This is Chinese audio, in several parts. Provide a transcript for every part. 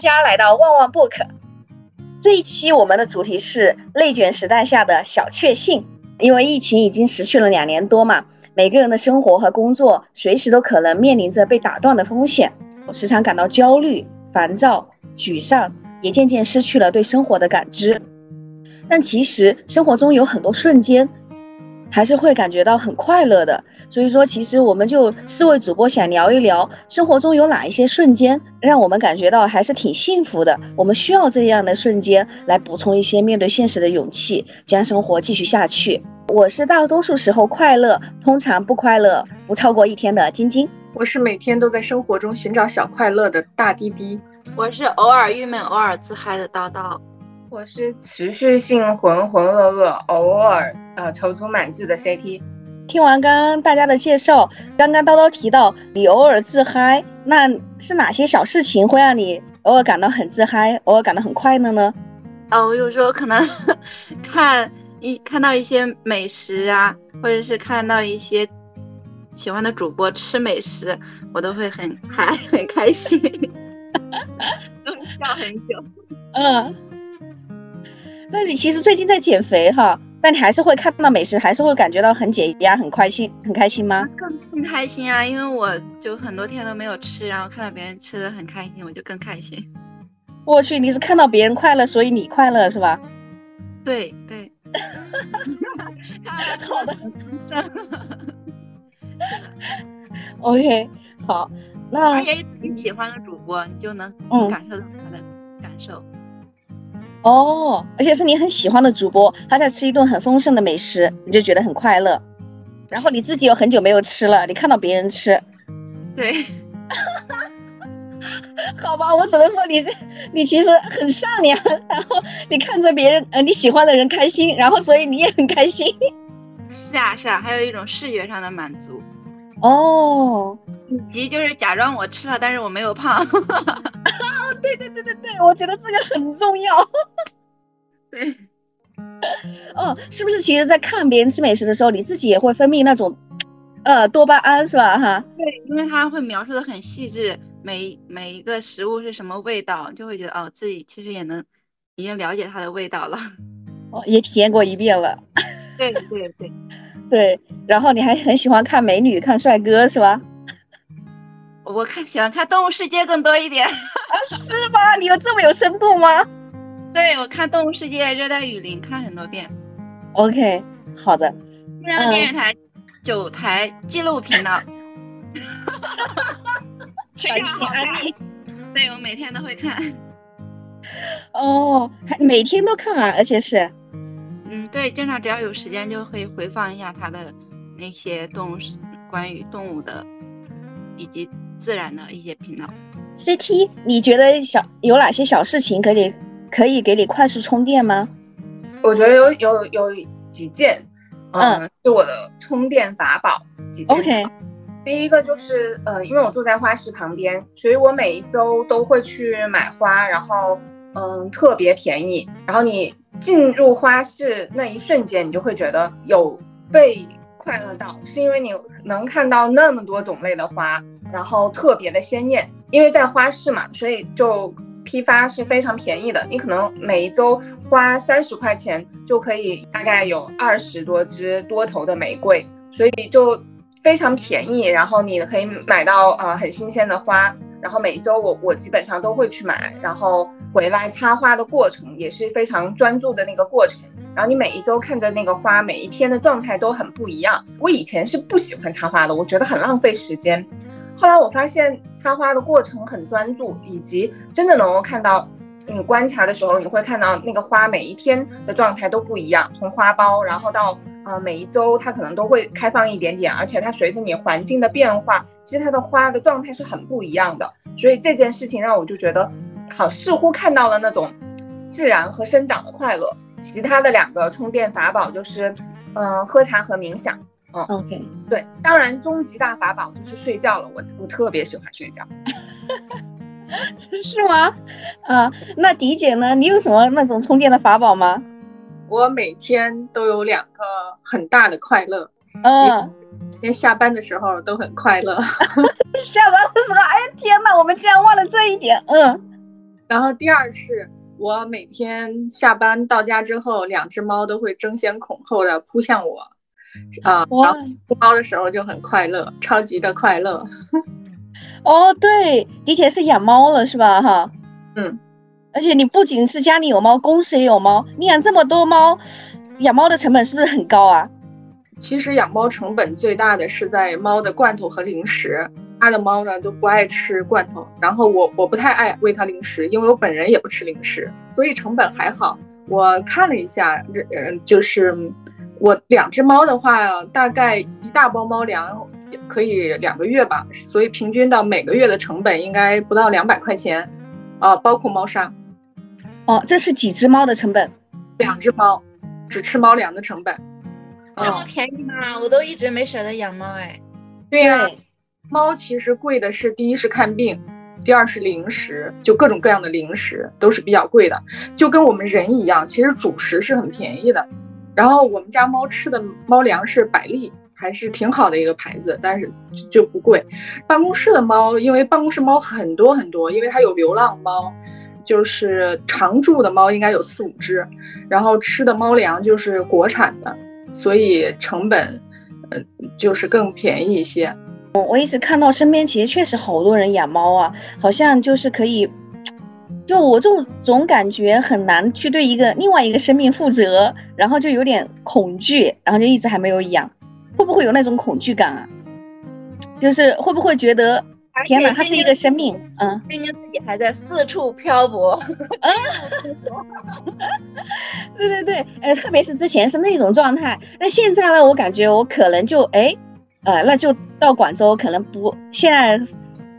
家来到旺旺 book。这一期我们的主题是内卷时代下的小确幸。因为疫情已经持续了两年多嘛，每个人的生活和工作随时都可能面临着被打断的风险，我时常感到焦虑、烦躁、沮丧，也渐渐失去了对生活的感知。但其实生活中有很多瞬间。还是会感觉到很快乐的，所以说，其实我们就四位主播想聊一聊生活中有哪一些瞬间让我们感觉到还是挺幸福的。我们需要这样的瞬间来补充一些面对现实的勇气，将生活继续下去。我是大多数时候快乐，通常不快乐不超过一天的晶晶。我是每天都在生活中寻找小快乐的大滴滴。我是偶尔郁闷，偶尔自嗨的叨叨。我是持续性浑浑噩噩，偶尔呃踌躇满志的 CP。听完刚刚大家的介绍，刚刚叨叨提到你偶尔自嗨，那是哪些小事情会让你偶尔感到很自嗨，偶尔感到很快乐呢？哦，我有时候可能 看一看到一些美食啊，或者是看到一些喜欢的主播吃美食，我都会很嗨很开心，都会笑很久。嗯。那你其实最近在减肥哈，但你还是会看到美食，还是会感觉到很解压、很开心、很开心吗？更更开心啊，因为我就很多天都没有吃，然后看到别人吃的很开心，我就更开心。我去，你是看到别人快乐，所以你快乐是吧？对对。好 的。OK，好。那而且你喜欢的主播，你就能感受到他的感受。哦，而且是你很喜欢的主播，他在吃一顿很丰盛的美食，你就觉得很快乐。然后你自己有很久没有吃了，你看到别人吃，对，好吧，我只能说你这你其实很善良。然后你看着别人呃你喜欢的人开心，然后所以你也很开心。是啊是啊，还有一种视觉上的满足。哦，以及就是假装我吃了，但是我没有胖。对对对对对，我觉得这个很重要。对，哦，是不是？其实，在看别人吃美食的时候，你自己也会分泌那种，呃，多巴胺，是吧？哈。对，因为他会描述的很细致，每每一个食物是什么味道，就会觉得哦，自己其实也能已经了解它的味道了。哦，也体验过一遍了。对对对对，然后你还很喜欢看美女、看帅哥，是吧？我看喜欢看《动物世界》更多一点，是吗？你有这么有深度吗？对，我看《动物世界》《热带雨林》看很多遍。OK，好的。中央电视台九台纪录频道。哈哈哈！全是安利。对，我每天都会看。哦，还每天都看啊，而且是。嗯，对，经常只要有时间就会回放一下他的那些动物，关于动物的，以及。自然的一些频道，CT，你觉得小有哪些小事情可以可以给你快速充电吗？我觉得有有有几件，嗯，是我的充电法宝。几件。OK，第一个就是呃，因为我住在花市旁边，所以我每一周都会去买花，然后嗯，特别便宜。然后你进入花市那一瞬间，你就会觉得有被。快乐到是因为你能看到那么多种类的花，然后特别的鲜艳。因为在花市嘛，所以就批发是非常便宜的。你可能每一周花三十块钱就可以大概有二十多支多头的玫瑰，所以就非常便宜。然后你可以买到呃很新鲜的花。然后每一周我我基本上都会去买，然后回来插花的过程也是非常专注的那个过程。然后你每一周看着那个花，每一天的状态都很不一样。我以前是不喜欢插花的，我觉得很浪费时间。后来我发现插花的过程很专注，以及真的能够看到，你观察的时候，你会看到那个花每一天的状态都不一样，从花苞，然后到呃每一周它可能都会开放一点点，而且它随着你环境的变化，其实它的花的状态是很不一样的。所以这件事情让我就觉得，好似乎看到了那种自然和生长的快乐。其他的两个充电法宝就是，嗯，喝茶和冥想。嗯，OK，对，当然终极大法宝就是睡觉了。我我特别喜欢睡觉 是吗？啊，那迪姐呢？你有什么那种充电的法宝吗？我每天都有两个很大的快乐。嗯，连下班的时候都很快乐。下班的时候，哎呀天哪，我们竟然忘了这一点。嗯。然后第二是我每天下班到家之后，两只猫都会争先恐后的扑向我，啊，然后扑猫的时候就很快乐，超级的快乐。哦，对，的确是养猫了是吧？哈，嗯，而且你不仅是家里有猫，公司也有猫，你养这么多猫，养猫的成本是不是很高啊？其实养猫成本最大的是在猫的罐头和零食，它的猫呢都不爱吃罐头，然后我我不太爱喂它零食，因为我本人也不吃零食，所以成本还好。我看了一下，这嗯就是我两只猫的话，大概一大包猫粮可以两个月吧，所以平均到每个月的成本应该不到两百块钱，啊，包括猫砂。哦，这是几只猫的成本？两只猫，只吃猫粮的成本。这么便宜吗？我都一直没舍得养猫哎。对呀，猫其实贵的是第一是看病，第二是零食，就各种各样的零食都是比较贵的，就跟我们人一样，其实主食是很便宜的。然后我们家猫吃的猫粮是百利，还是挺好的一个牌子，但是就不贵。办公室的猫，因为办公室猫很多很多，因为它有流浪猫，就是常住的猫应该有四五只，然后吃的猫粮就是国产的。所以成本，呃，就是更便宜一些。我我一直看到身边其实确实好多人养猫啊，好像就是可以，就我就总感觉很难去对一个另外一个生命负责，然后就有点恐惧，然后就一直还没有养。会不会有那种恐惧感啊？就是会不会觉得？天哪，它是一个生命，嗯，毕竟自己还在四处漂泊，嗯 对对对，呃，特别是之前是那种状态，那现在呢，我感觉我可能就哎，呃，那就到广州，可能不，现在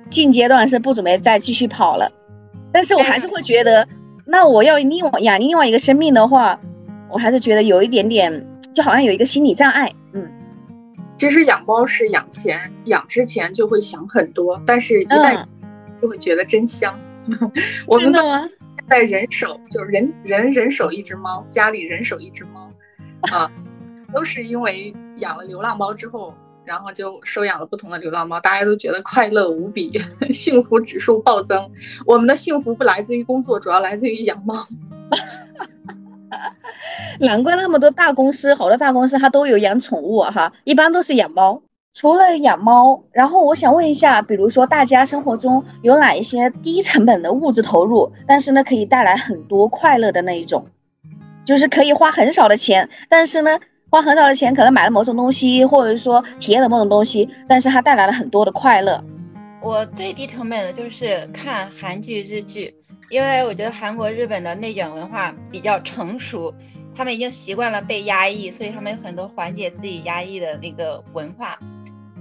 近阶段是不准备再继续跑了，但是我还是会觉得，那我要另外养另外一个生命的话，我还是觉得有一点点，就好像有一个心理障碍，嗯。其实养猫是养前养之前就会想很多，但是一旦就会觉得真香。我们现在人手就是人人人手一只猫，家里人手一只猫啊，都是因为养了流浪猫之后，然后就收养了不同的流浪猫，大家都觉得快乐无比，幸福指数暴增。我们的幸福不来自于工作，主要来自于养猫。难怪那么多大公司，好多大公司它都有养宠物哈，一般都是养猫。除了养猫，然后我想问一下，比如说大家生活中有哪一些低成本的物质投入，但是呢可以带来很多快乐的那一种，就是可以花很少的钱，但是呢花很少的钱可能买了某种东西，或者说体验了某种东西，但是它带来了很多的快乐。我最低成本的就是看韩剧、日剧。因为我觉得韩国、日本的内卷文化比较成熟，他们已经习惯了被压抑，所以他们有很多缓解自己压抑的那个文化。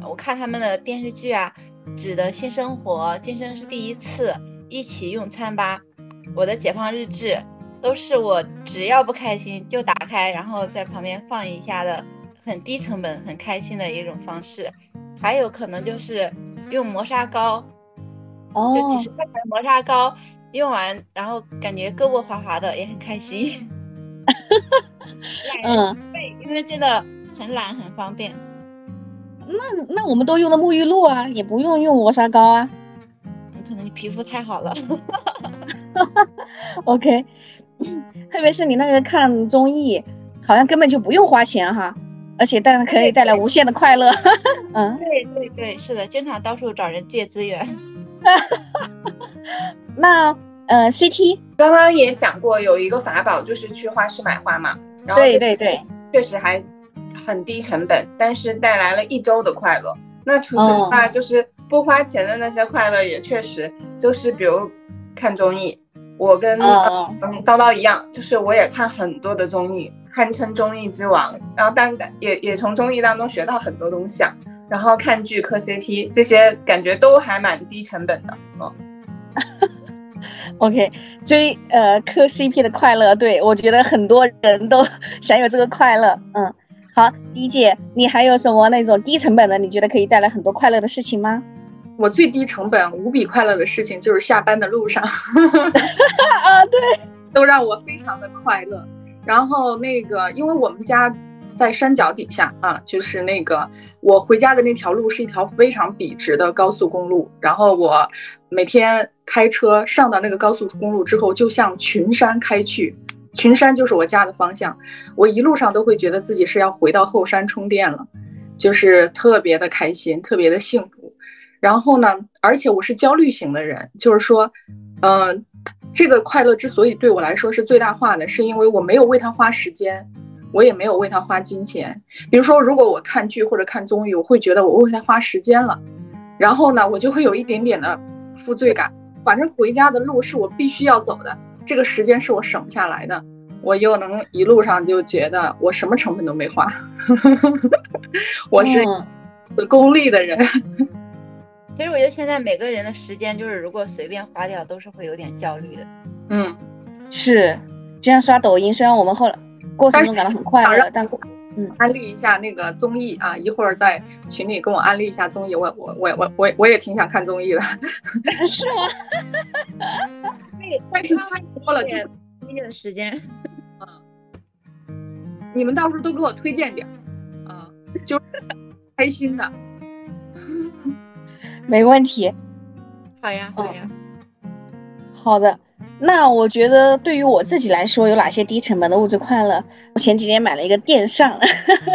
我看他们的电视剧啊，《指的新生活》《今生是第一次》《一起用餐吧》《我的解放日志》，都是我只要不开心就打开，然后在旁边放一下的很低成本、很开心的一种方式。还有可能就是用磨砂膏，哦，就几十块钱的磨砂膏。用完，然后感觉胳膊滑滑的，也很开心。嗯，对，因为真的很懒，很方便。那那我们都用的沐浴露啊，也不用用磨砂膏啊。可能你皮肤太好了。OK，特别是你那个看综艺，好像根本就不用花钱哈，而且带可以带来无限的快乐。嗯，对对对，是的，经常到处找人借资源。那呃，CT 刚刚也讲过，有一个法宝就是去花市买花嘛。然后对对对，确实还很低成本，但是带来了一周的快乐。那除此之外，就是不花钱的那些快乐，也确实就是比如看综艺。我跟嗯叨叨一样，就是我也看很多的综艺，堪称综艺之王。然后但也也从综艺当中学到很多东西啊。然后看剧磕 CP 这些感觉都还蛮低成本的哦。OK，追呃磕 CP 的快乐，对我觉得很多人都 享有这个快乐。嗯，好，迪姐，你还有什么那种低成本的？你觉得可以带来很多快乐的事情吗？我最低成本无比快乐的事情就是下班的路上，啊，对，都让我非常的快乐。然后那个，因为我们家在山脚底下啊，就是那个我回家的那条路是一条非常笔直的高速公路，然后我每天开车上到那个高速公路之后，就向群山开去，群山就是我家的方向，我一路上都会觉得自己是要回到后山充电了，就是特别的开心，特别的幸福。然后呢，而且我是焦虑型的人，就是说，嗯。这个快乐之所以对我来说是最大化的，是因为我没有为他花时间，我也没有为他花金钱。比如说，如果我看剧或者看综艺，我会觉得我为他花时间了，然后呢，我就会有一点点的负罪感。反正回家的路是我必须要走的，这个时间是我省不下来的，我又能一路上就觉得我什么成本都没花，我是功利的人。其实我觉得现在每个人的时间，就是如果随便花掉，都是会有点焦虑的。嗯，是，就像刷抖音，虽然我们后来过程中感到很快乐，但嗯，安利一下那个综艺啊，一会儿在群里跟我安利一下综艺，我我我我我我也挺想看综艺的。是吗？那个，但是太多了，就一定的时间。嗯，你们到时候都给我推荐点，啊，就是开心的。没问题，好呀，好呀，好的。那我觉得对于我自己来说，有哪些低成本的物质快乐？我前几天买了一个电扇，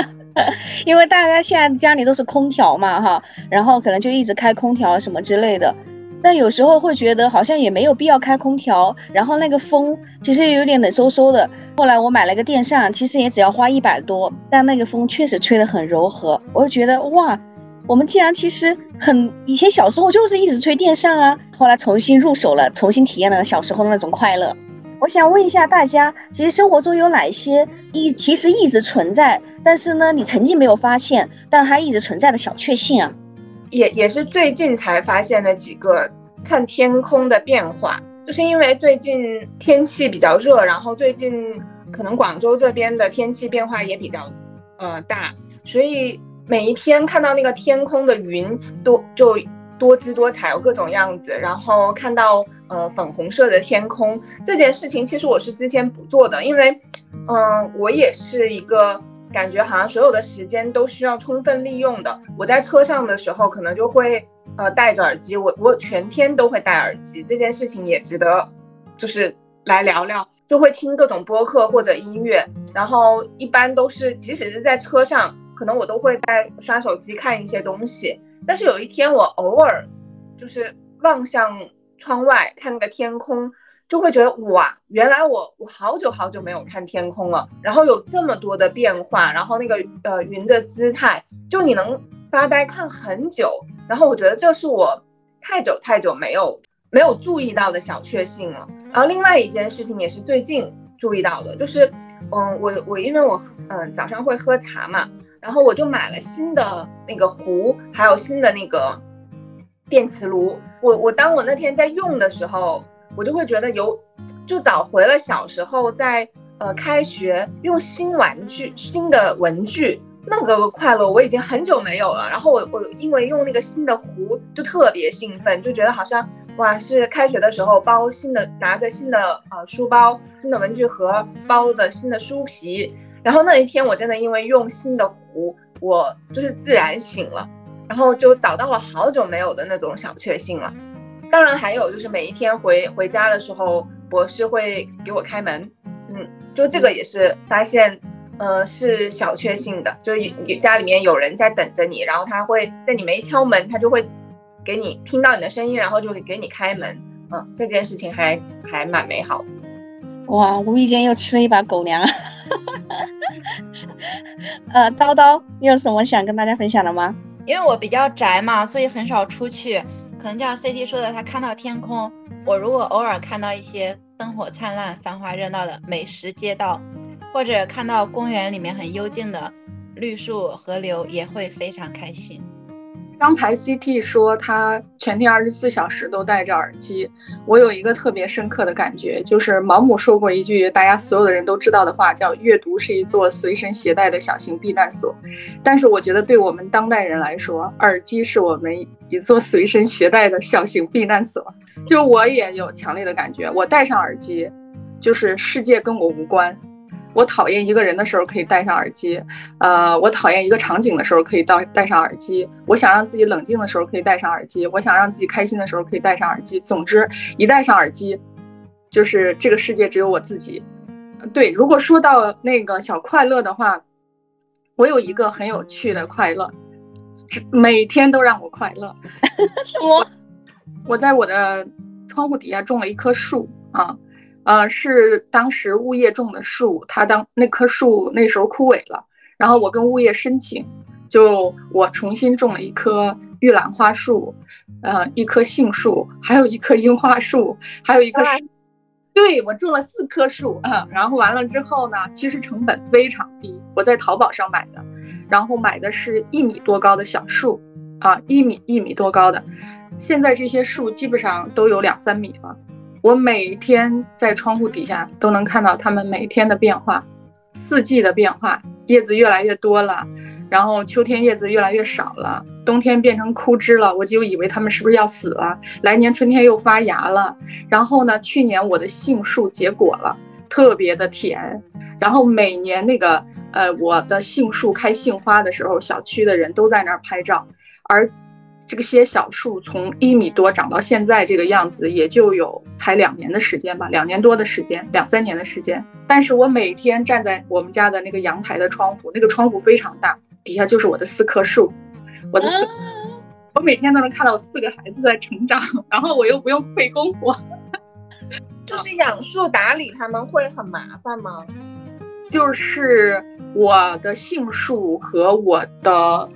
因为大家现在家里都是空调嘛，哈，然后可能就一直开空调什么之类的。但有时候会觉得好像也没有必要开空调，然后那个风其实也有点冷飕飕的。后来我买了个电扇，其实也只要花一百多，但那个风确实吹得很柔和，我就觉得哇。我们既然其实很以前小时候就是一直吹电扇啊，后来重新入手了，重新体验了小时候的那种快乐。我想问一下大家，其实生活中有哪些一其实一直存在，但是呢你曾经没有发现，但它一直存在的小确幸啊？也也是最近才发现的几个，看天空的变化，就是因为最近天气比较热，然后最近可能广州这边的天气变化也比较呃大，所以。每一天看到那个天空的云都就多姿多彩，有各种样子。然后看到呃粉红色的天空这件事情，其实我是之前不做的，因为嗯我也是一个感觉好像所有的时间都需要充分利用的。我在车上的时候可能就会呃戴着耳机，我我全天都会戴耳机。这件事情也值得就是来聊聊，就会听各种播客或者音乐，然后一般都是即使是在车上。可能我都会在刷手机看一些东西，但是有一天我偶尔就是望向窗外看那个天空，就会觉得哇，原来我我好久好久没有看天空了，然后有这么多的变化，然后那个呃云的姿态，就你能发呆看很久，然后我觉得这是我太久太久没有没有注意到的小确幸了。然后另外一件事情也是最近注意到的，就是嗯我我因为我嗯早上会喝茶嘛。然后我就买了新的那个壶，还有新的那个电磁炉。我我当我那天在用的时候，我就会觉得有，就找回了小时候在呃开学用新玩具、新的文具那个快乐，我已经很久没有了。然后我我因为用那个新的壶就特别兴奋，就觉得好像哇是开学的时候包新的，拿着新的呃书包、新的文具盒包的新的书皮。然后那一天，我真的因为用心的壶，我就是自然醒了，然后就找到了好久没有的那种小确幸了。当然还有就是每一天回回家的时候，博士会给我开门，嗯，就这个也是发现，呃，是小确幸的，就是家里面有人在等着你，然后他会在你没敲门，他就会给你听到你的声音，然后就给你开门，嗯，这件事情还还蛮美好的。哇，无意间又吃了一把狗粮。哈哈哈哈呃，叨叨，你有什么想跟大家分享的吗？因为我比较宅嘛，所以很少出去。可能像 CT 说的，他看到天空。我如果偶尔看到一些灯火灿烂、繁华热闹的美食街道，或者看到公园里面很幽静的绿树河流，也会非常开心。刚才 CT 说他全天二十四小时都戴着耳机，我有一个特别深刻的感觉，就是毛姆说过一句大家所有的人都知道的话，叫阅读是一座随身携带的小型避难所。但是我觉得对我们当代人来说，耳机是我们一座随身携带的小型避难所。就我也有强烈的感觉，我戴上耳机，就是世界跟我无关。我讨厌一个人的时候可以戴上耳机，呃，我讨厌一个场景的时候可以戴戴上耳机，我想让自己冷静的时候可以戴上耳机，我想让自己开心的时候可以戴上耳机。总之，一戴上耳机，就是这个世界只有我自己。对，如果说到那个小快乐的话，我有一个很有趣的快乐，每天都让我快乐。什么？我在我的窗户底下种了一棵树啊，呃，是当时物业种的树，它当那棵树那时候枯萎了，然后我跟物业申请，就我重新种了一棵玉兰花树，呃，一棵杏树，还有一棵樱花树，还有一棵。对我种了四棵树啊，然后完了之后呢，其实成本非常低，我在淘宝上买的，然后买的是一米多高的小树，啊，一米一米多高的，现在这些树基本上都有两三米了，我每天在窗户底下都能看到它们每天的变化，四季的变化，叶子越来越多了。然后秋天叶子越来越少了，冬天变成枯枝了，我就以为它们是不是要死了。来年春天又发芽了。然后呢，去年我的杏树结果了，特别的甜。然后每年那个呃，我的杏树开杏花的时候，小区的人都在那儿拍照。而这些小树从一米多长到现在这个样子，也就有才两年的时间吧，两年多的时间，两三年的时间。但是我每天站在我们家的那个阳台的窗户，那个窗户非常大。底下就是我的四棵树，我的四，我每天都能看到我四个孩子在成长，然后我又不用费功夫。就是养树打理他们会很麻烦吗？就是我的杏树和我的，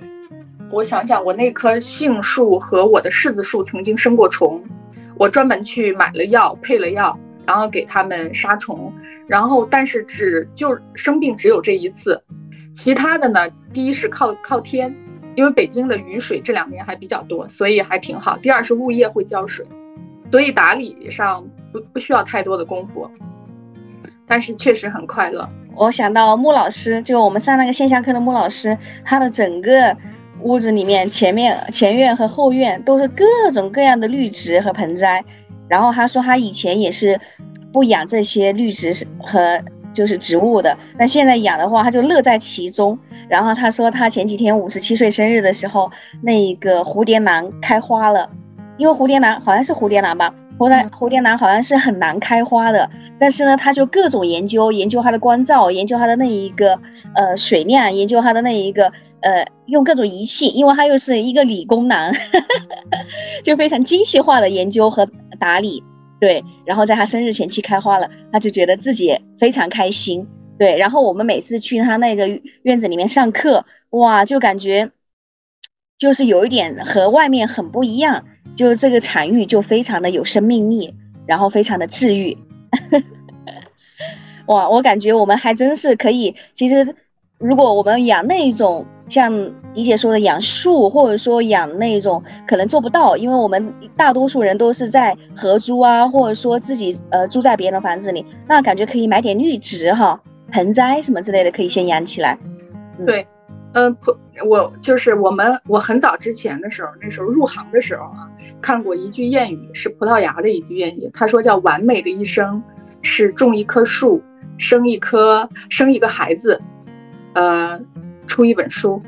我想想，我那棵杏树和我的柿子树曾经生过虫，我专门去买了药，配了药，然后给他们杀虫，然后但是只就生病只有这一次。其他的呢？第一是靠靠天，因为北京的雨水这两年还比较多，所以还挺好。第二是物业会浇水，所以打理上不不需要太多的功夫，但是确实很快乐。我想到穆老师，就我们上那个线下课的穆老师，他的整个屋子里面，前面前院和后院都是各种各样的绿植和盆栽。然后他说他以前也是不养这些绿植和。就是植物的，那现在养的话，他就乐在其中。然后他说，他前几天五十七岁生日的时候，那个蝴蝶兰开花了，因为蝴蝶兰好像是蝴蝶兰吧，蝴蝶蝴蝶兰好像是很难开花的。但是呢，他就各种研究，研究它的光照，研究它的那一个呃水量，研究它的那一个呃用各种仪器，因为他又是一个理工男，就非常精细化的研究和打理。对，然后在他生日前期开花了，他就觉得自己非常开心。对，然后我们每次去他那个院子里面上课，哇，就感觉就是有一点和外面很不一样，就这个产域就非常的有生命力，然后非常的治愈。哇，我感觉我们还真是可以，其实如果我们养那种。像李姐说的养树，或者说养那种可能做不到，因为我们大多数人都是在合租啊，或者说自己呃住在别人的房子里，那感觉可以买点绿植哈，盆栽什么之类的，可以先养起来。对，嗯，葡我就是我们我很早之前的时候，那时候入行的时候啊，看过一句谚语，是葡萄牙的一句谚语，他说叫完美的一生是种一棵树，生一棵生一个孩子，呃。出一本书，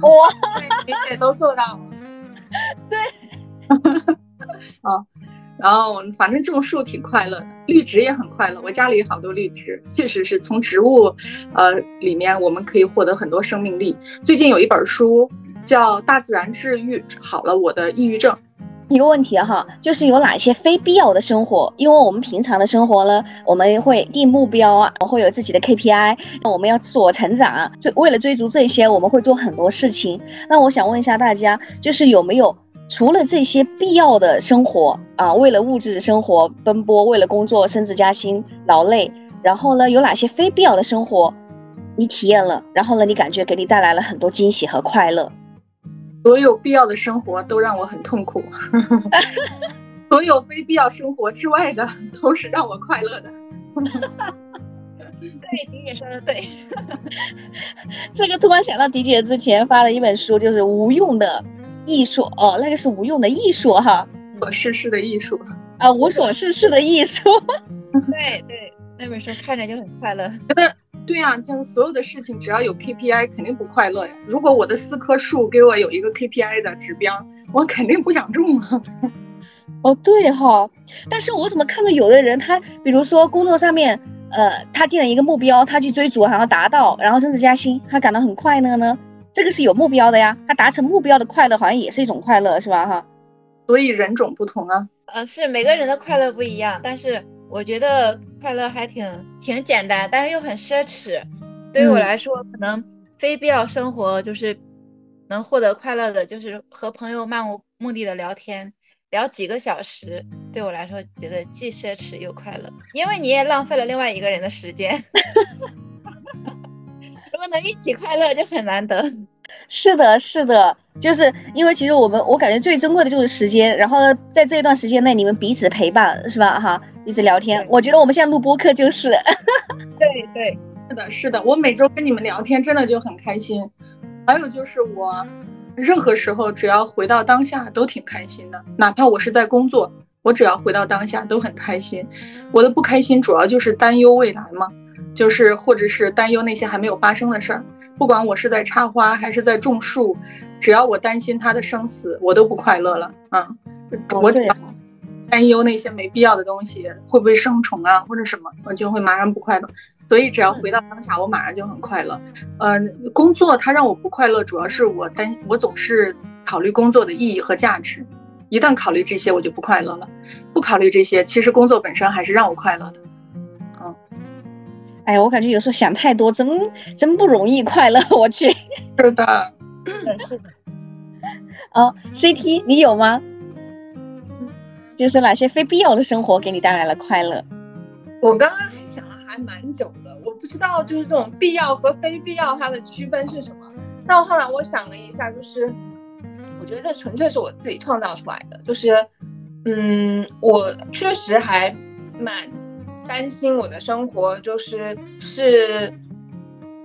哇，一切都做到了。对，啊，然后反正种树挺快乐的，绿植也很快乐。我家里好多绿植，确实是从植物，呃，里面我们可以获得很多生命力。最近有一本书叫《大自然治愈好了我的抑郁症》。一个问题哈，就是有哪些非必要的生活？因为我们平常的生活呢，我们会定目标啊，会有自己的 KPI，我们要自我成长，追为了追逐这些，我们会做很多事情。那我想问一下大家，就是有没有除了这些必要的生活啊，为了物质生活奔波，为了工作升职加薪劳累，然后呢，有哪些非必要的生活你体验了，然后呢，你感觉给你带来了很多惊喜和快乐？所有必要的生活都让我很痛苦，所有非必要生活之外的都是让我快乐的。对，迪姐说的对。这个突然想到，迪姐之前发了一本书，就是无用的艺术哦，那个是无用的艺术哈，无所事事的艺术啊，无所事事的艺术。对对，那本书看着就很快乐。觉得对呀、像所有的事情只要有 KPI，肯定不快乐呀。如果我的四棵树给我有一个 KPI 的指标，我肯定不想种啊。哦，对哈，但是我怎么看到有的人他，比如说工作上面，呃，他定了一个目标，他去追逐，然后达到，然后升职加薪，他感到很快乐呢？这个是有目标的呀，他达成目标的快乐好像也是一种快乐，是吧？哈，所以人种不同啊。呃，是每个人的快乐不一样，但是我觉得快乐还挺挺简单，但是又很奢侈。对于我嗯来说，可能非必要生活就是能获得快乐的，就是和朋友漫无目的的聊天，聊几个小时，对我来说觉得既奢侈又快乐，因为你也浪费了另外一个人的时间。能一起快乐，就很难得。是的，是的，就是因为其实我们我感觉最珍贵的就是时间，然后呢，在这一段时间内你们彼此陪伴，是吧？哈，一直聊天，我觉得我们现在录播课就是，对对，是的，是的，我每周跟你们聊天真的就很开心。还有就是我任何时候只要回到当下都挺开心的，哪怕我是在工作，我只要回到当下都很开心。我的不开心主要就是担忧未来嘛，就是或者是担忧那些还没有发生的事儿。不管我是在插花还是在种树，只要我担心它的生死，我都不快乐了啊！我只要担忧那些没必要的东西会不会生虫啊或者什么，我就会马上不快乐。所以只要回到当下，我马上就很快乐。呃，工作它让我不快乐，主要是我担我总是考虑工作的意义和价值。一旦考虑这些，我就不快乐了。不考虑这些，其实工作本身还是让我快乐的。哎呀，我感觉有时候想太多，真真不容易快乐。我去，是的，是是的。哦，CT 你有吗？就是哪些非必要的生活给你带来了快乐？我刚刚还想了还蛮久的，我不知道就是这种必要和非必要它的区分是什么。但后来我想了一下，就是我觉得这纯粹是我自己创造出来的，就是嗯，我确实还蛮担心我的生活就是是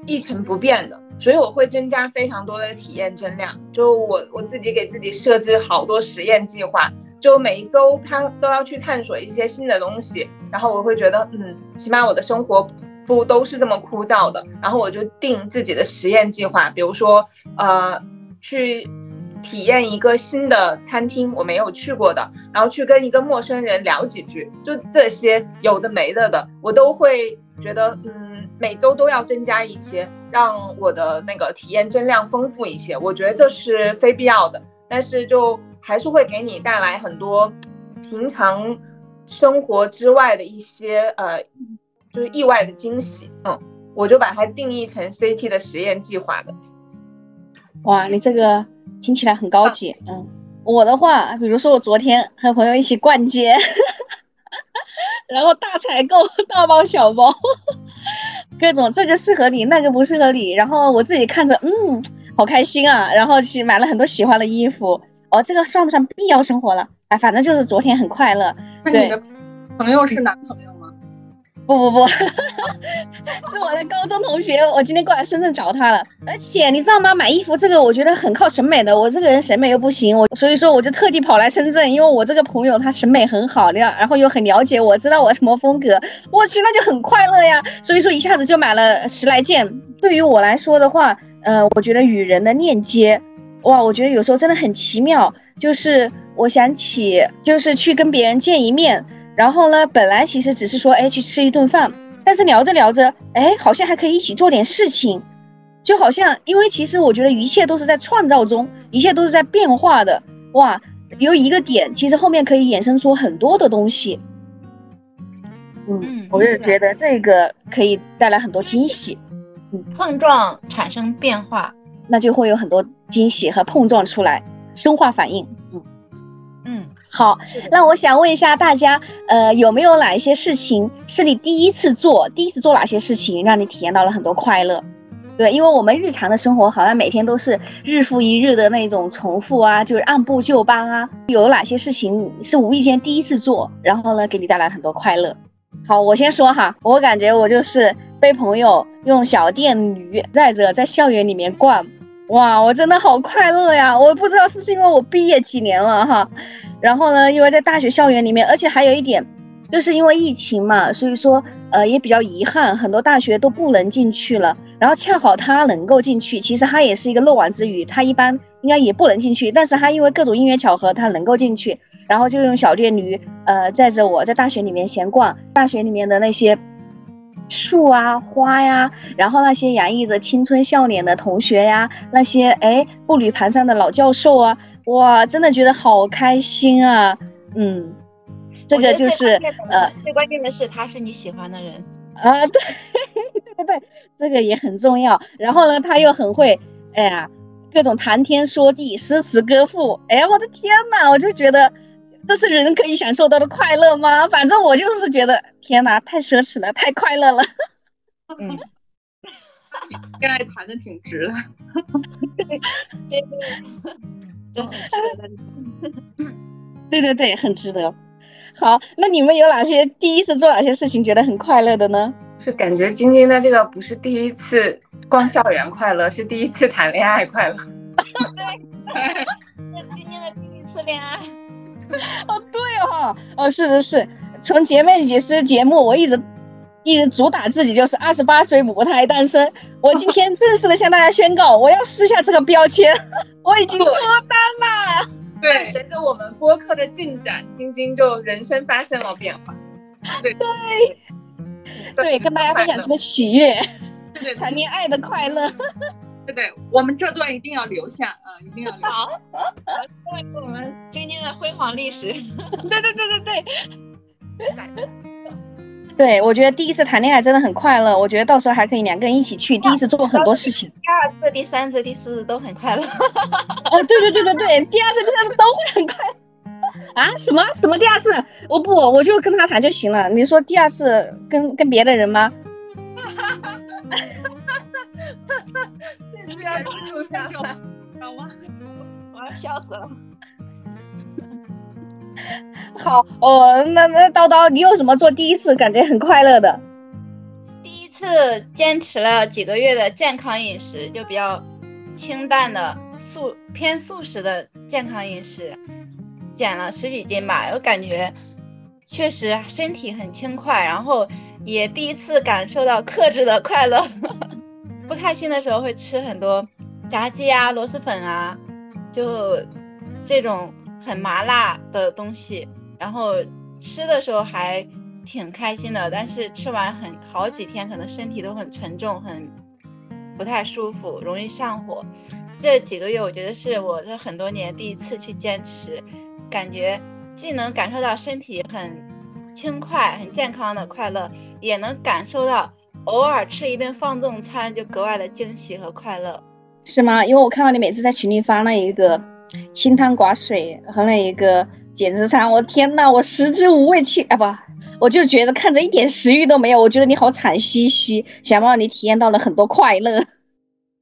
一成不变的，所以我会增加非常多的体验增量。就我我自己给自己设置好多实验计划，就每一周他都要去探索一些新的东西，然后我会觉得，嗯，起码我的生活不都是这么枯燥的，然后我就定自己的实验计划，比如说，呃，去体验一个新的餐厅，我没有去过的，然后去跟一个陌生人聊几句，就这些有的没的的，我都会觉得，嗯，每周都要增加一些，让我的那个体验增量丰富一些，我觉得这是非必要的，但是就还是会给你带来很多平常生活之外的一些呃，就是意外的惊喜。嗯，我就把它定义成 CT 的实验计划的。哇，你这个听起来很高级。嗯，我的话，比如说我昨天和朋友一起逛街，然后大采购，大包小包，各种这个适合你，那个不适合你，然后我自己看着，嗯，好开心啊，然后去买了很多喜欢的衣服。哦，这个算不算必要生活了？哎，反正就是昨天很快乐。对那你的朋友是男朋友吗？不不不，是我的高中同学。我今天过来深圳找他了，而且你知道吗？买衣服这个我觉得很靠审美的，我这个人审美又不行，我所以说我就特地跑来深圳，因为我这个朋友他审美很好，然然后又很了解我，知道我什么风格，我去那就很快乐呀。所以说一下子就买了十来件。对于我来说的话，呃，我觉得与人的链接，哇，我觉得有时候真的很奇妙。就是我想起，就是去跟别人见一面。然后呢，本来其实只是说，哎，去吃一顿饭，但是聊着聊着，哎，好像还可以一起做点事情，就好像，因为其实我觉得一切都是在创造中，一切都是在变化的，哇，有一个点，其实后面可以衍生出很多的东西。嗯嗯，我也觉得这个可以带来很多惊喜，嗯碰撞产生变化。那就会有很多惊喜和碰撞出来，生化反应。嗯嗯，好，那我想问一下大家，呃，有没有哪一些事情是你第一次做？第一次做哪些事情让你体验到了很多快乐？对，因为我们日常的生活好像每天都是日复一日的那种重复啊，就是按部就班啊。有哪些事情是无意间第一次做，然后呢给你带来很多快乐？好，我先说哈，我感觉我就是被朋友用小电驴载着在校园里面逛，哇，我真的好快乐呀！我不知道是不是因为我毕业几年了哈，然后呢，因为在大学校园里面，而且还有一点，就是因为疫情嘛，所以说呃也比较遗憾，很多大学都不能进去了。然后恰好他能够进去，其实他也是一个漏网之鱼，他一般应该也不能进去，但是他因为各种因缘巧合，他能够进去。然后就用小电驴呃载着我在大学里面闲逛，大学里面的那些树啊花呀，然后那些洋溢着青春笑脸的同学呀，那些哎步履蹒跚的老教授啊，哇，真的觉得好开心啊，嗯。这个就是呃，最关键的是他是你喜欢的人啊，对 对对，这个也很重要。然后呢，他又很会，哎呀，各种谈天说地、诗词歌赋。哎，我的天呐，我就觉得这是人可以享受到的快乐吗？反正我就是觉得，天呐，太奢侈了，太快乐了。嗯，恋爱谈的挺值的，对对对，很值得。好，那你们有哪些第一次做哪些事情觉得很快乐的呢？是感觉晶晶的这个不是第一次逛校园快乐，是第一次谈恋爱快乐。对，是晶晶的第一次恋爱。哦，对哦，哦，是是是，从前面几次节目，我一直一直主打自己就是二十八岁母胎单身。我今天正式的向大家宣告，我要撕下这个标签，我已经脱单了。对，随着我们播客的进展，晶晶就人生发生了变化。对对对，跟大家分享这个喜悦，对谈恋爱的快乐。对对，我们这段一定要留下啊，一定要留。好，作为我们今天的辉煌历史。对对对对对。对，我觉得第一次谈恋爱真的很快乐。我觉得到时候还可以两个人一起去，第一次做很多事情。第二次、第三次、第四次都很快乐。哦，对对对对对，第二次、第三次都会很快乐。啊？什么什么第二次？我不，我就跟他谈就行了。你说第二次跟跟别的人吗？哈哈哈哈哈！这居然出现就，好吗？我要笑死了。好哦，那那叨叨，你有什么做第一次感觉很快乐的？第一次坚持了几个月的健康饮食，就比较清淡的素偏素食的健康饮食，减了十几斤吧。我感觉确实身体很轻快，然后也第一次感受到克制的快乐。不开心的时候会吃很多炸鸡啊、螺蛳粉啊，就这种。很麻辣的东西，然后吃的时候还挺开心的，但是吃完很好几天，可能身体都很沉重，很不太舒服，容易上火。这几个月，我觉得是我这很多年第一次去坚持，感觉既能感受到身体很轻快、很健康的快乐，也能感受到偶尔吃一顿放纵餐就格外的惊喜和快乐，是吗？因为我看到你每次在群里发那一个。清汤寡水和那一个减脂餐，我天呐，我食之无味，气啊不，我就觉得看着一点食欲都没有。我觉得你好惨兮兮，想不到你体验到了很多快乐。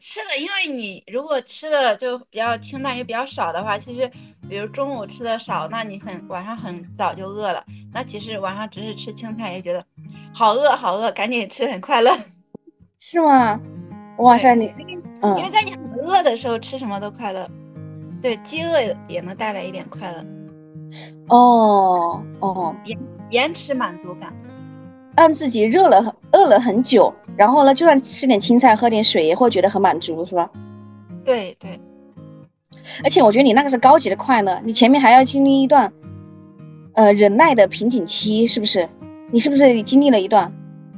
是的，因为你如果吃的就比较清淡又比较少的话，其实比如中午吃的少，那你很晚上很早就饿了。那其实晚上只是吃青菜也觉得好饿好饿，赶紧吃很快乐，是吗？哇塞，你嗯，因为在你很饿的时候吃什么都快乐。对，饥饿也能带来一点快乐。哦哦，延延迟满足感，让自己热了饿了很久，然后呢，就算吃点青菜、喝点水，也会觉得很满足，是吧？对对。而且我觉得你那个是高级的快乐，你前面还要经历一段，呃，忍耐的瓶颈期，是不是？你是不是经历了一段？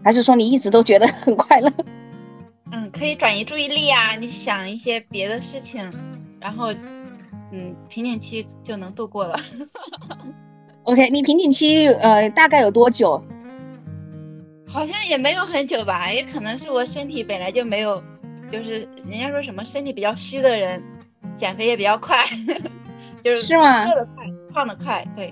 还是说你一直都觉得很快乐？嗯，可以转移注意力啊，你想一些别的事情，然后。嗯，瓶颈期就能度过了。OK，你瓶颈期呃大概有多久？好像也没有很久吧，也可能是我身体本来就没有，就是人家说什么身体比较虚的人，减肥也比较快，就是是吗？瘦的快，胖的快，对。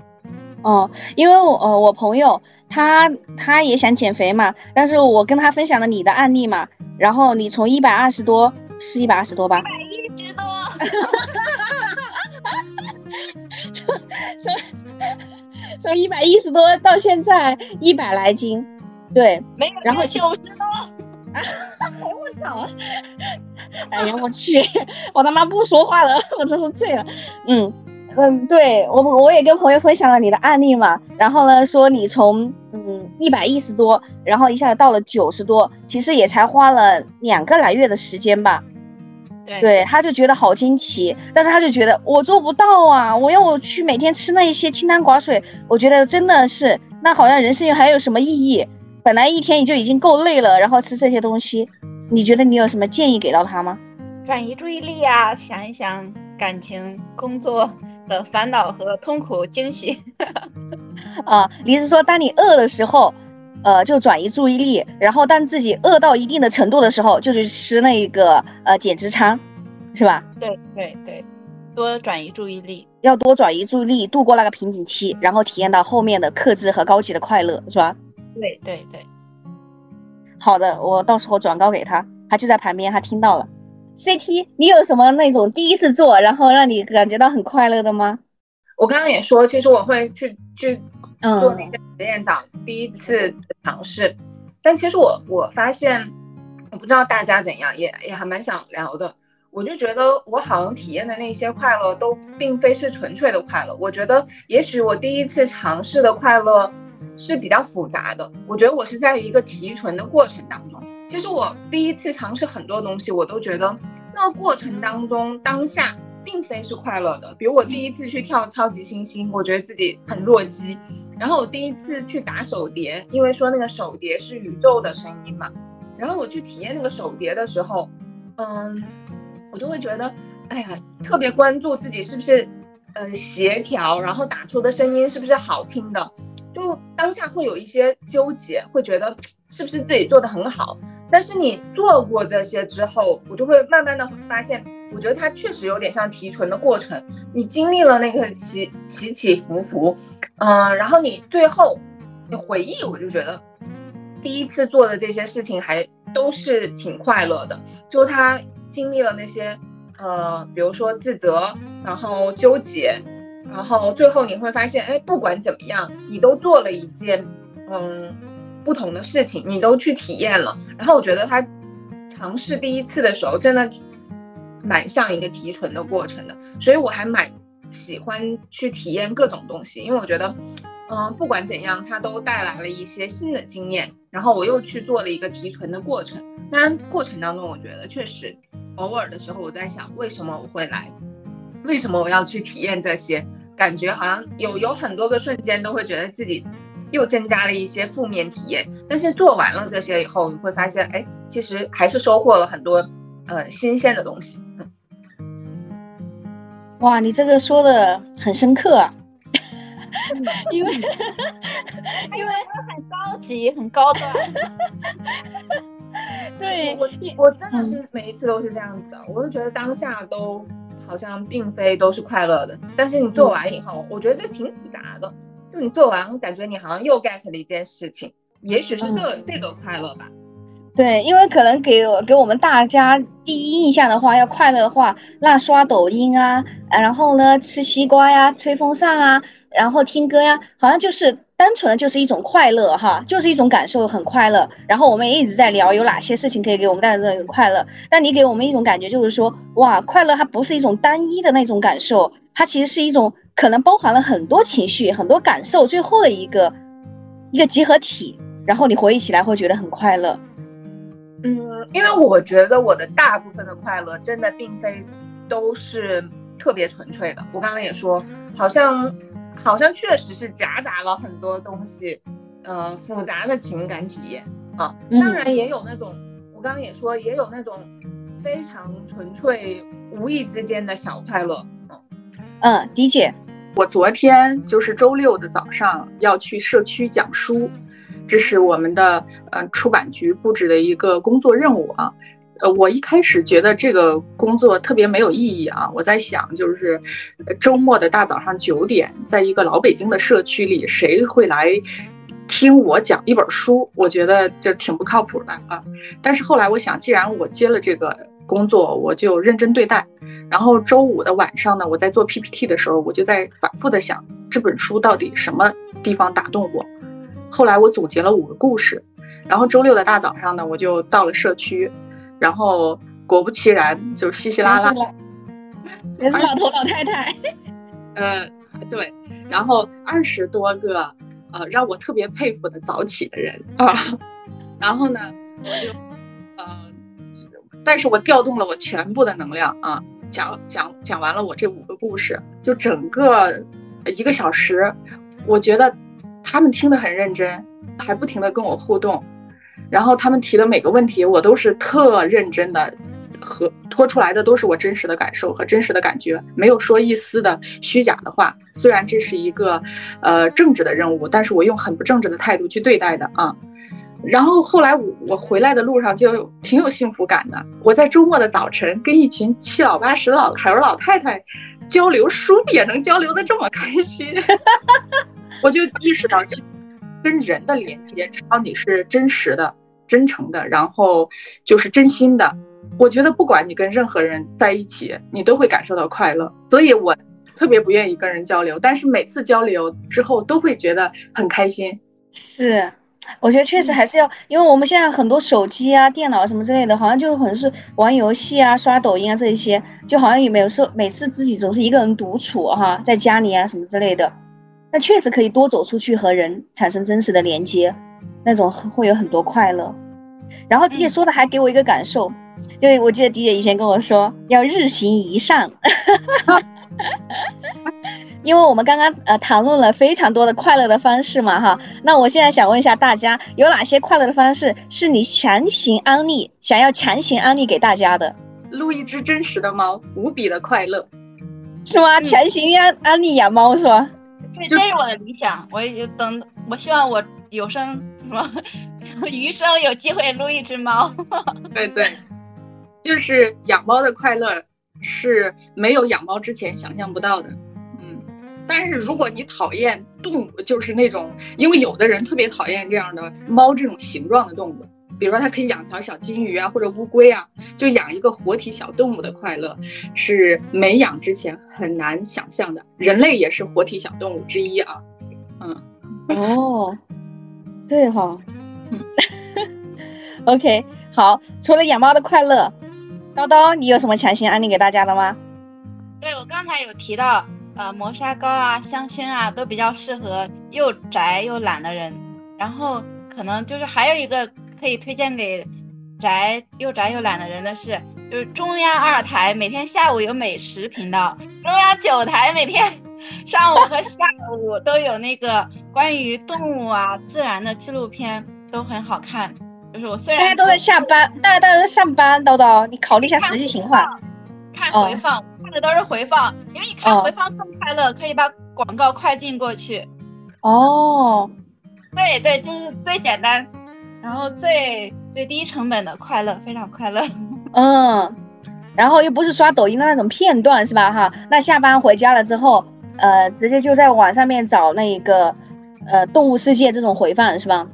哦，因为我呃我朋友他他也想减肥嘛，但是我跟他分享了你的案例嘛，然后你从一百二十多是一百二十多吧？一百一十多。从从一百一十多到现在一百来斤，对，没有，然后九十多，我操！哎呀，我去，我他妈不说话了，我真是醉了。嗯，嗯，对我我也跟朋友分享了你的案例嘛，然后呢说你从嗯一百一十多，然后一下子到了九十多，其实也才花了两个来月的时间吧。对对，他就觉得好惊奇，但是他就觉得我做不到啊！我要我去每天吃那一些清汤寡水，我觉得真的是那好像人生还有什么意义？本来一天你就已经够累了，然后吃这些东西，你觉得你有什么建议给到他吗？转移注意力啊，想一想感情、工作的烦恼和痛苦、惊喜。啊，你是说当你饿的时候，呃，就转移注意力，然后当自己饿到一定的程度的时候，就去吃那个呃减脂餐，是吧？对对对，多转移注意力。要多转移注意力，度过那个瓶颈期，然后体验到后面的克制和高级的快乐，是吧？对对对，好的，我到时候转告给他，他就在旁边，他听到了。CT，你有什么那种第一次做，然后让你感觉到很快乐的吗？我刚刚也说，其实我会去去嗯做那些实验长第一次尝试，但其实我我发现，我不知道大家怎样，也也还蛮想聊的。我就觉得我好像体验的那些快乐都并非是纯粹的快乐。我觉得也许我第一次尝试的快乐是比较复杂的。我觉得我是在一个提纯的过程当中。其实我第一次尝试很多东西，我都觉得那个过程当中当下并非是快乐的。比如我第一次去跳超级星星，我觉得自己很弱鸡。然后我第一次去打手碟，因为说那个手碟是宇宙的声音嘛。然后我去体验那个手碟的时候，嗯。我就会觉得，哎呀，特别关注自己是不是，呃，协调，然后打出的声音是不是好听的，就当下会有一些纠结，会觉得是不是自己做的很好。但是你做过这些之后，我就会慢慢的发现，我觉得它确实有点像提纯的过程。你经历了那个起起起伏伏，嗯，然后你最后你回忆，我就觉得第一次做的这些事情还都是挺快乐的，就他。经历了那些，呃，比如说自责，然后纠结，然后最后你会发现，哎，不管怎么样，你都做了一件，嗯，不同的事情，你都去体验了。然后我觉得他尝试第一次的时候，真的蛮像一个提纯的过程的，所以我还蛮喜欢去体验各种东西，因为我觉得，嗯，不管怎样，它都带来了一些新的经验。然后我又去做了一个提纯的过程，当然过程当中，我觉得确实。偶尔的时候，我在想，为什么我会来？为什么我要去体验这些？感觉好像有有很多个瞬间，都会觉得自己又增加了一些负面体验。但是做完了这些以后，你会发现，哎，其实还是收获了很多呃新鲜的东西。哇，你这个说的很深刻啊！因为因为很高级，很高端。对我，我真的是每一次都是这样子的，我就觉得当下都好像并非都是快乐的，但是你做完以后，我觉得这挺复杂的。就你做完，感觉你好像又 get 了一件事情，也许是这这个快乐吧。对，因为可能给给我们大家第一印象的话，要快乐的话，那刷抖音啊，然后呢吃西瓜呀，吹风扇啊，然后听歌呀，好像就是。单纯的就是一种快乐哈，就是一种感受，很快乐。然后我们也一直在聊有哪些事情可以给我们带来这种快乐。但你给我们一种感觉，就是说，哇，快乐它不是一种单一的那种感受，它其实是一种可能包含了很多情绪、很多感受，最后的一个一个集合体。然后你回忆起来会觉得很快乐。嗯，因为我觉得我的大部分的快乐真的并非都是特别纯粹的。我刚刚也说，好像。好像确实是夹杂了很多东西，呃，复杂的情感体验啊。当然也有那种，我刚刚也说，也有那种非常纯粹、无意之间的小快乐。嗯嗯，理解。我昨天就是周六的早上要去社区讲书，这是我们的呃出版局布置的一个工作任务啊。呃，我一开始觉得这个工作特别没有意义啊！我在想，就是周末的大早上九点，在一个老北京的社区里，谁会来听我讲一本书？我觉得就挺不靠谱的啊！但是后来我想，既然我接了这个工作，我就认真对待。然后周五的晚上呢，我在做 PPT 的时候，我就在反复的想这本书到底什么地方打动我。后来我总结了五个故事，然后周六的大早上呢，我就到了社区。然后果不其然，就稀稀拉拉，也是老头老太太。呃，对，然后二十多个呃让我特别佩服的早起的人啊，然后呢，我就呃，但是我调动了我全部的能量啊，讲讲讲完了我这五个故事，就整个一个小时，我觉得他们听得很认真，还不停的跟我互动，然后他们提的每个问题，我都是特认真的。和拖出来的都是我真实的感受和真实的感觉，没有说一丝的虚假的话。虽然这是一个，呃，政治的任务，但是我用很不政治的态度去对待的啊。然后后来我我回来的路上就挺有幸福感的。我在周末的早晨跟一群七老八十老海儿老太太交流书，也能交流的这么开心，我就意识到，跟人的连接，只要你是真实的、真诚的，然后就是真心的。我觉得不管你跟任何人在一起，你都会感受到快乐。所以我特别不愿意跟人交流，但是每次交流之后都会觉得很开心。是，我觉得确实还是要，因为我们现在很多手机啊、电脑什么之类的，好像就是很是玩游戏啊、刷抖音啊这一些，就好像也没有说每次自己总是一个人独处哈，在家里啊什么之类的。那确实可以多走出去和人产生真实的连接，那种会有很多快乐。然后迪姐说的还给我一个感受。对，我记得迪姐以前跟我说要日行一善，因为我们刚刚呃谈论了非常多的快乐的方式嘛哈，那我现在想问一下大家，有哪些快乐的方式是你强行安利，想要强行安利给大家的？撸一只真实的猫，无比的快乐，是吗？强行安安利养猫是吧？对，这是我的理想，我等，我希望我有生什么 余生有机会撸一只猫。对对。就是养猫的快乐是没有养猫之前想象不到的，嗯，但是如果你讨厌动物，就是那种，因为有的人特别讨厌这样的猫这种形状的动物，比如说他可以养条小金鱼啊，或者乌龟啊，就养一个活体小动物的快乐是没养之前很难想象的。人类也是活体小动物之一啊，嗯，哦，对哈，嗯，OK，好，除了养猫的快乐。叨叨，你有什么强行安利给大家的吗？对我刚才有提到，呃，磨砂膏啊、香薰啊，都比较适合又宅又懒的人。然后可能就是还有一个可以推荐给宅又宅又懒的人的是，就是中央二台每天下午有美食频道，中央九台每天 上午和下午都有那个关于动物啊、自然的纪录片，都很好看。就是我虽然大家都在下班，大家大家都在上班，叨叨，你考虑一下实际情况。看回放，看的都是回放，因为你看回放更快乐，可以把广告快进过去。哦，对对，就是最简单，然后最最低成本的快乐，非常快乐。嗯，然后又不是刷抖音的那种片段，是吧？哈，那下班回家了之后，呃，直接就在网上面找那个呃动物世界这种回放，是吧？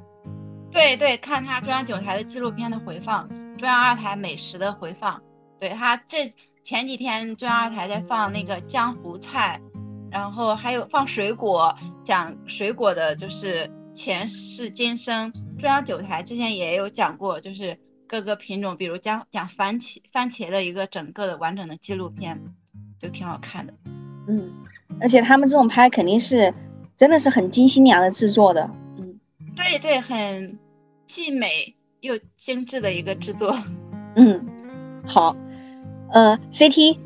对对，看他中央九台的纪录片的回放，中央二台美食的回放。对他这前几天中央二台在放那个江湖菜，然后还有放水果，讲水果的就是前世今生。中央九台之前也有讲过，就是各个品种，比如讲讲番茄番茄的一个整个的完整的纪录片，就挺好看的。嗯，而且他们这种拍肯定是真的是很精心良的制作的。嗯，对对，很。既美又精致的一个制作，嗯，好，呃，CT，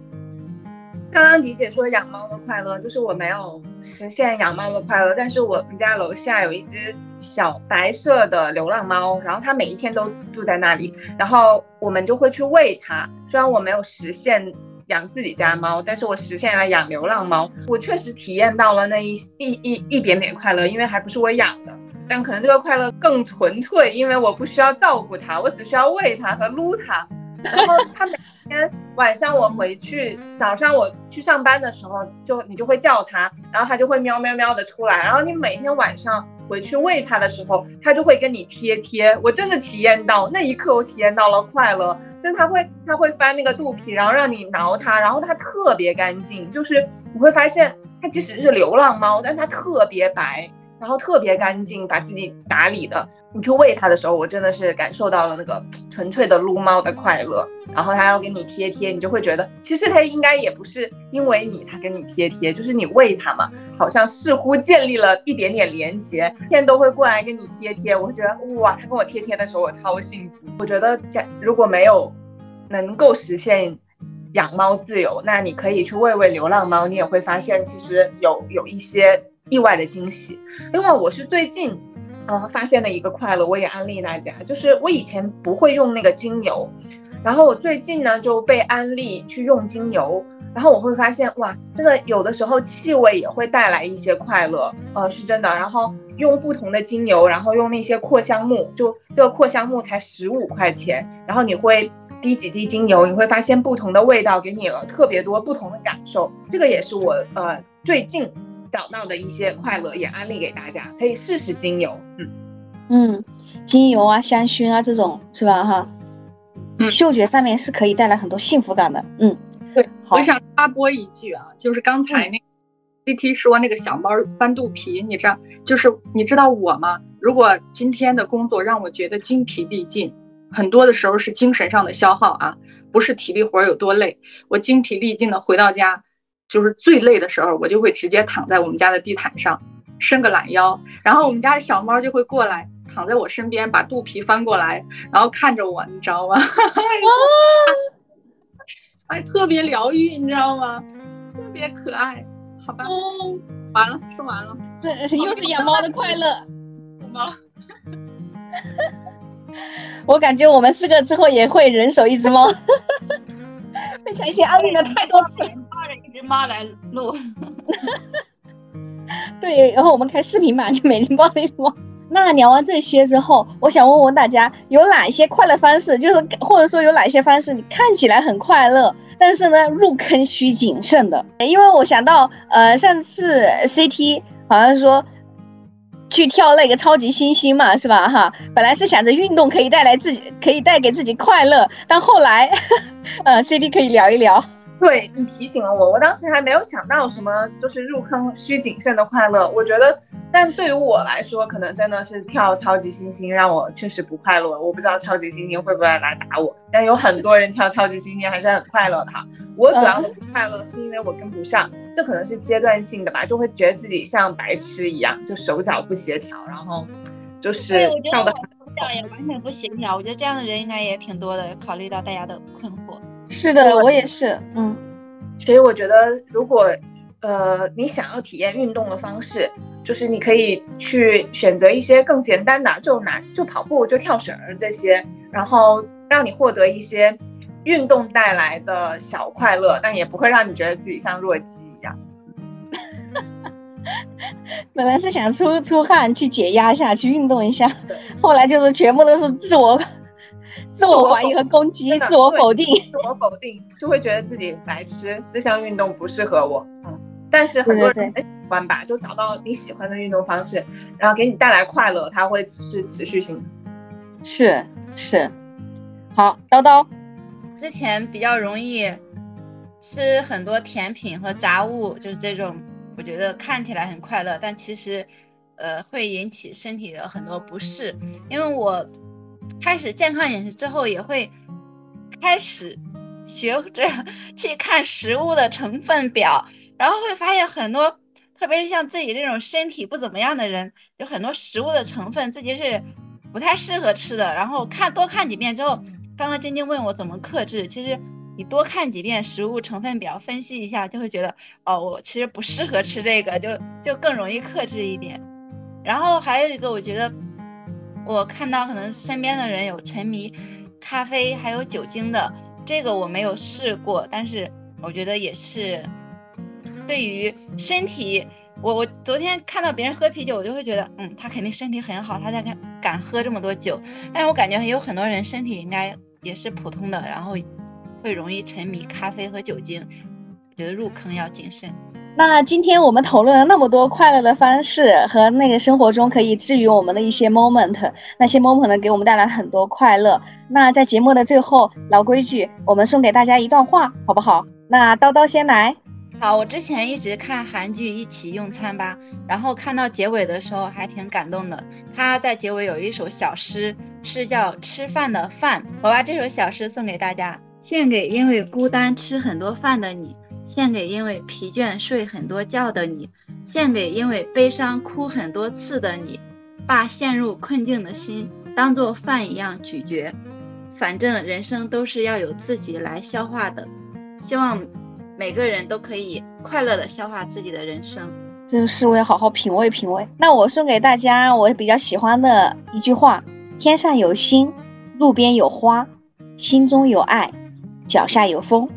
刚刚迪姐说养猫的快乐，就是我没有实现养猫的快乐，但是我们家楼下有一只小白色的流浪猫，然后它每一天都住在那里，然后我们就会去喂它。虽然我没有实现养自己家猫，但是我实现了养流浪猫，我确实体验到了那一一一一点点快乐，因为还不是我养的。但可能这个快乐更纯粹，因为我不需要照顾它，我只需要喂它和撸它。然后它每天晚上我回去，早上我去上班的时候，就你就会叫它，然后它就会喵喵喵的出来。然后你每天晚上回去喂它的时候，它就会跟你贴贴。我真的体验到那一刻，我体验到了快乐，就是它会它会翻那个肚皮，然后让你挠它，然后它特别干净，就是你会发现它即使是流浪猫，但它特别白。然后特别干净，把自己打理的，你去喂它的时候，我真的是感受到了那个纯粹的撸猫的快乐。然后它要跟你贴贴，你就会觉得其实它应该也不是因为你它跟你贴贴，就是你喂它嘛，好像似乎建立了一点点连接，天都会过来跟你贴贴。我会觉得哇，它跟我贴贴的时候我超幸福。我觉得假如果没有能够实现养猫自由，那你可以去喂喂流浪猫，你也会发现其实有有一些意外的惊喜。另外，我是最近。呃，发现了一个快乐，我也安利大家。就是我以前不会用那个精油，然后我最近呢就被安利去用精油，然后我会发现哇，真的有的时候气味也会带来一些快乐，呃，是真的。然后用不同的精油，然后用那些扩香木，就这个扩香木才十五块钱，然后你会滴几滴精油，你会发现不同的味道给你了特别多不同的感受。这个也是我呃最近。找到的一些快乐也安利给大家，可以试试精油。嗯嗯，精油啊、香薰啊这种是吧？哈，嗯，嗅觉上面是可以带来很多幸福感的。嗯，对。我想插播一句啊，就是刚才那 C T 说那个小猫翻肚皮，你知道，就是你知道我吗？如果今天的工作让我觉得精疲力尽，很多的时候是精神上的消耗啊，不是体力活有多累，我精疲力尽的回到家。就是最累的时候，我就会直接躺在我们家的地毯上，伸个懒腰，然后我们家的小猫就会过来躺在我身边，把肚皮翻过来，然后看着我，你知道吗？哎，特别疗愈，你知道吗？特别可爱，好吧？完了，说完了。对，又是养猫的快乐。猫。我感觉我们四个之后也会人手一只猫。被陈曦安利了太多次。一只猫来录，对，然后我们开视频版，就每天抱一只猫。那聊完这些之后，我想问问大家，有哪些快乐方式？就是或者说有哪些方式，你看起来很快乐，但是呢，入坑需谨慎的？因为我想到，呃，上次 CT 好像说去跳那个超级星星嘛，是吧？哈，本来是想着运动可以带来自己，可以带给自己快乐，但后来，呃，CT 可以聊一聊。对你提醒了我，我当时还没有想到什么，就是入坑需谨慎的快乐。我觉得，但对于我来说，可能真的是跳超级星星让我确实不快乐。我不知道超级星星会不会来打我，但有很多人跳超级星星还是很快乐的哈。我主要的不快乐是因为我跟不上，这可能是阶段性的吧，就会觉得自己像白痴一样，就手脚不协调，然后就是跳的也完全不协调。我觉得这样的人应该也挺多的，考虑到大家的困惑。是的，我也是，嗯，所以我觉得，如果，呃，你想要体验运动的方式，就是你可以去选择一些更简单的，就拿就跑步，就跳绳这些，然后让你获得一些运动带来的小快乐，但也不会让你觉得自己像弱鸡一样。本来是想出出汗去解压一下，去运动一下，后来就是全部都是自我。自我怀疑和攻击，自我否定，自我否定，就会觉得自己白痴，这项运动不适合我。嗯，但是很多人喜欢吧，就找到你喜欢的运动方式，然后给你带来快乐，它会是持续性。是是，好，叨叨，之前比较容易吃很多甜品和杂物，就是这种，我觉得看起来很快乐，但其实，呃，会引起身体的很多不适，因为我。开始健康饮食之后，也会开始学着 去看食物的成分表，然后会发现很多，特别是像自己这种身体不怎么样的人，有很多食物的成分自己是不太适合吃的。然后看多看几遍之后，刚刚晶晶问我怎么克制，其实你多看几遍食物成分表，分析一下，就会觉得哦，我其实不适合吃这个，就就更容易克制一点。然后还有一个，我觉得。我看到可能身边的人有沉迷咖啡还有酒精的，这个我没有试过，但是我觉得也是对于身体，我我昨天看到别人喝啤酒，我就会觉得，嗯，他肯定身体很好，他才敢敢喝这么多酒。但是我感觉有很多人身体应该也是普通的，然后会容易沉迷咖啡和酒精，觉得入坑要谨慎。那今天我们讨论了那么多快乐的方式和那个生活中可以治愈我们的一些 moment，那些 moment 呢给我们带来很多快乐。那在节目的最后，老规矩，我们送给大家一段话，好不好？那叨叨先来。好，我之前一直看韩剧《一起用餐吧》，然后看到结尾的时候还挺感动的。他在结尾有一首小诗，是叫《吃饭的饭》，我把这首小诗送给大家，献给因为孤单吃很多饭的你，献给因为疲倦睡很多觉的你，献给因为悲伤哭很多次的你，把陷入困境的心当做饭一样咀嚼，反正人生都是要有自己来消化的，希望。每个人都可以快乐的消化自己的人生，这个诗我要好好品味品味。那我送给大家我比较喜欢的一句话：天上有星，路边有花，心中有爱，脚下有风。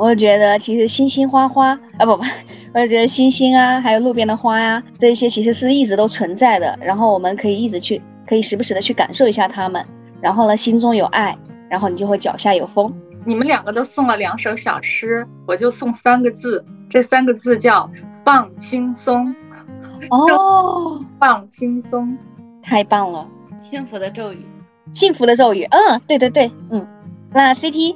我觉得其实星星花花啊不不，我就觉得星星啊，还有路边的花呀，这些其实是一直都存在的。然后我们可以一直去，可以时不时的去感受一下它们。然后呢，心中有爱，然后你就会脚下有风。你们两个都送了两首小诗，我就送三个字，这三个字叫放轻松。哦，放轻松，太棒了！幸福的咒语，幸福的咒语。嗯，对对对，嗯。那 CT，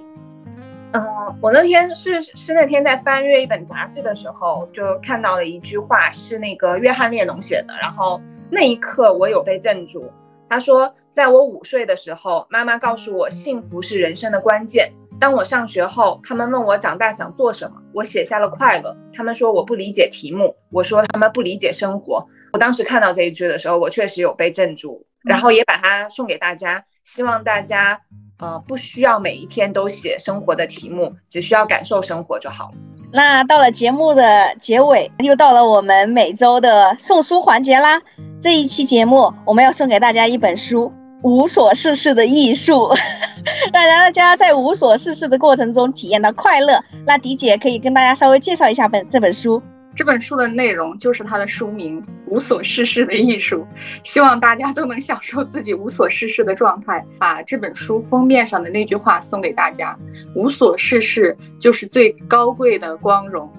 嗯，我那天是是那天在翻阅一本杂志的时候，就看到了一句话，是那个约翰列侬写的，然后那一刻我有被镇住。他说，在我五岁的时候，妈妈告诉我，幸福是人生的关键。当我上学后，他们问我长大想做什么，我写下了快乐。他们说我不理解题目，我说他们不理解生活。我当时看到这一句的时候，我确实有被镇住，然后也把它送给大家，希望大家，呃，不需要每一天都写生活的题目，只需要感受生活就好了。那到了节目的结尾，又到了我们每周的送书环节啦。这一期节目，我们要送给大家一本书。无所事事的艺术，让大家在无所事事的过程中体验到快乐。那迪姐可以跟大家稍微介绍一下本这本书。这本书的内容就是它的书名《无所事事的艺术》，希望大家都能享受自己无所事事的状态。把这本书封面上的那句话送给大家：无所事事就是最高贵的光荣。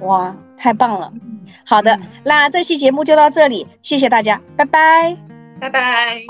哇，太棒了！好的，那这期节目就到这里，谢谢大家，拜拜，拜拜。